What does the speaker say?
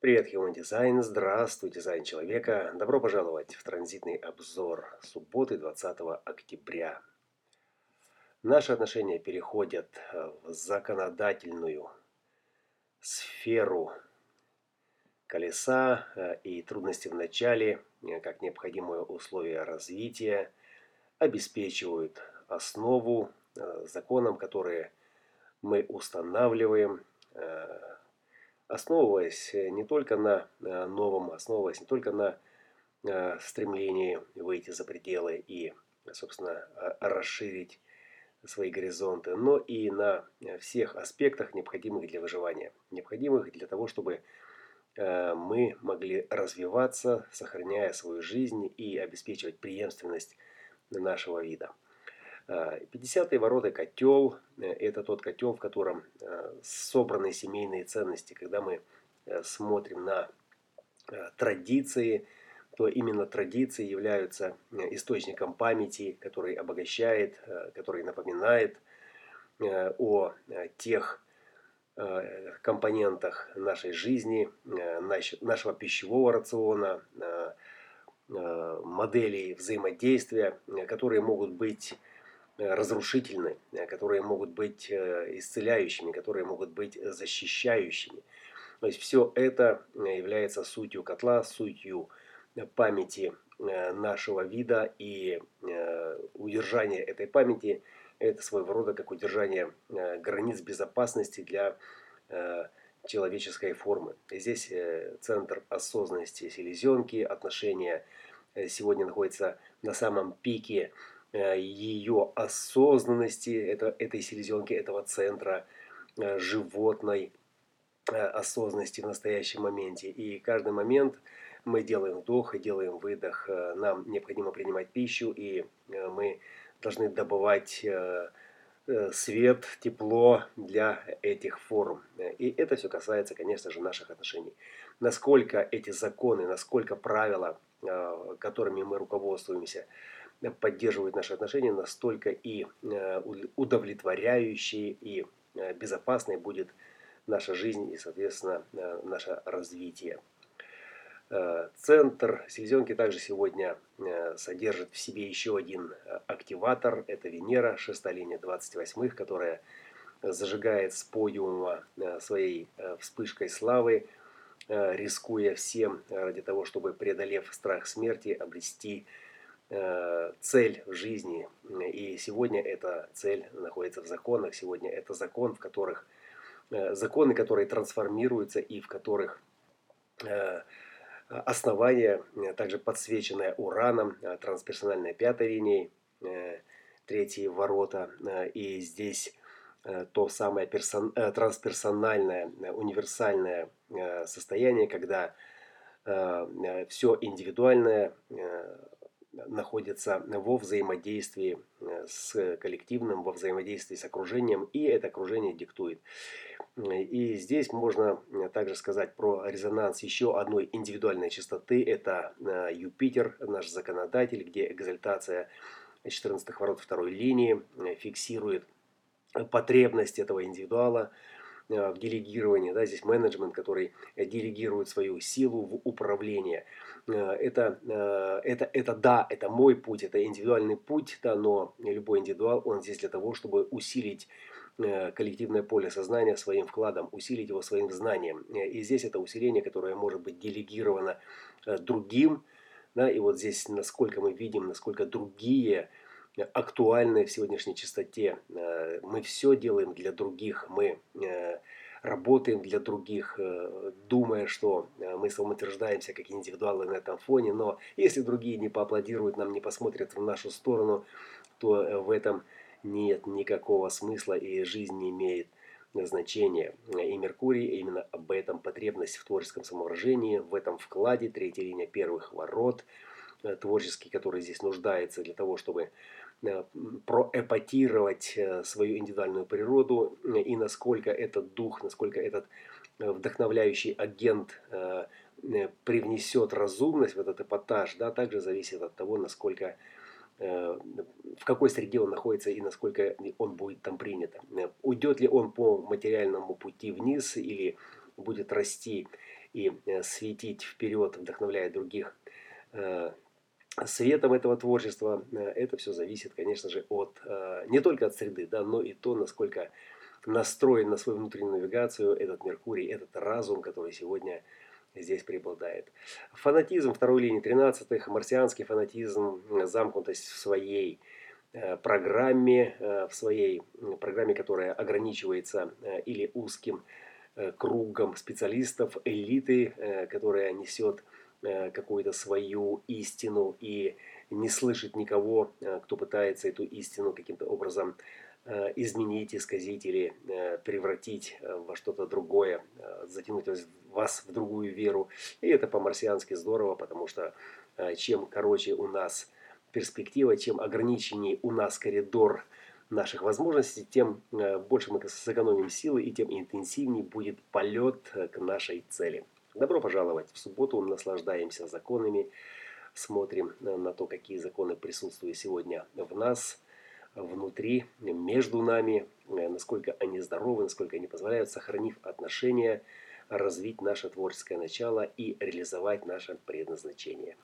Привет, Human Design. Здравствуй, дизайн человека. Добро пожаловать в транзитный обзор субботы 20 октября. Наши отношения переходят в законодательную сферу колеса э, и трудности в начале, э, как необходимое условие развития, обеспечивают основу э, законам, которые мы устанавливаем, основываясь не только на новом, основываясь не только на стремлении выйти за пределы и, собственно, расширить свои горизонты, но и на всех аспектах, необходимых для выживания, необходимых для того, чтобы Э, мы могли развиваться, сохраняя свою жизнь и обеспечивать преемственность нашего вида. 50-е э, ворота котел э, – это тот котел, в котором собраны семейные ценности. Когда мы смотрим на традиции, то именно традиции являются источником памяти, который обогащает, который напоминает о тех Э, компонентах нашей жизни, э, нашего пищевого рациона, э, моделей взаимодействия, которые могут быть разрушительны, которые могут быть исцеляющими, которые могут быть защищающими. То есть все это является сутью котла, сутью памяти нашего вида и удержание этой памяти – это своего рода как удержание э, границ безопасности для э, человеческой формы. Здесь э, центр осознанности селезенки, отношения сегодня находится на самом пике ее осознанности, это, этой селезенки, этого центра животной осознанности в настоящем моменте. И каждый момент мы делаем вдох и делаем выдох. Нам необходимо принимать пищу, и мы должны добывать э, э, свет, тепло для этих форм. И это все касается, конечно же, наших отношений. Насколько эти законы, насколько правила, э, которыми мы руководствуемся, поддерживают наши отношения, настолько и удовлетворяющей и безопасной будет наша жизнь и, соответственно, наше развитие. Э, центр селезенки также сегодня э, содержит в себе еще один э, активатор. Это Венера, шестая линия 28, которая зажигает с подиума своей вспышкой славы, рискуя всем ради того, чтобы, преодолев страх смерти, обрести цель в жизни. И сегодня эта цель находится в законах. Сегодня это закон, в которых законы, которые трансформируются и в которых основание, э, также подсвеченное ураном, э, трансперсональной пятой линией, э, третьи ворота. И здесь то самое персон, трансперсональное, универсальное состояние, когда все индивидуальное находится во взаимодействии с коллективным, во взаимодействии с окружением, и это окружение диктует. И здесь можно э, также сказать про резонанс еще одной индивидуальной частоты. Это э, Юпитер, наш законодатель, где экзальтация 14 ворот второй линии э, фиксирует потребность этого индивидуала в делегировании. Да, здесь менеджмент, который делегирует свою силу в управление. Это, это, это да, это мой путь, это индивидуальный путь, да, но любой индивидуал, он здесь для того, чтобы усилить Э, коллективное поле сознания своим вкладом, усилить его своим знанием. Э, и здесь это усиление, которое может быть делегировано э, другим. Да, и вот здесь, насколько мы видим, насколько другие актуальны в сегодняшней частоте. Мы все делаем для других, мы работаем для других, думая, что мы самоутверждаемся как индивидуалы на этом фоне. Но если другие не поаплодируют нам, не посмотрят в нашу сторону, то в этом нет никакого смысла и жизнь не имеет значения. И Меркурий именно об этом потребность в творческом самовыражении, в этом вкладе, третья линия первых ворот, э, творческий, который здесь нуждается для того, чтобы э, проэпатировать э, свою индивидуальную природу и насколько этот дух, насколько этот вдохновляющий агент привнесет разумность в этот эпатаж, да, также зависит от того, насколько Э, в какой среде он находится и насколько он будет там принят. Уйдет ли он по материальному пути вниз или будет расти и светить вперед, вдохновляя других светом этого творчества, это все зависит, конечно же, от не только от среды, да, но и то, насколько настроен на свою внутреннюю навигацию этот Меркурий, этот разум, который сегодня здесь преобладает. Фанатизм второй линии 13 марсианский фанатизм, замкнутость в своей э, программе, э, в своей программе, которая ограничивается э, или узким кругом специалистов, элиты, которая несет какую-то свою истину и не слышит никого, кто пытается эту истину каким-то образом Э, изменить, исказить или э, превратить э, во что-то другое, затянуть вас в другую веру. И это по-марсиански здорово, потому что чем короче у нас перспектива, чем ограниченнее у нас коридор наших возможностей, тем больше мы сэкономим силы и тем интенсивнее будет полет к нашей цели. Добро пожаловать в субботу, наслаждаемся законами, смотрим на то, какие законы присутствуют сегодня в нас – внутри, между нами, э, насколько они здоровы, насколько они позволяют, сохранив отношения, развить наше творческое начало и реализовать наше предназначение.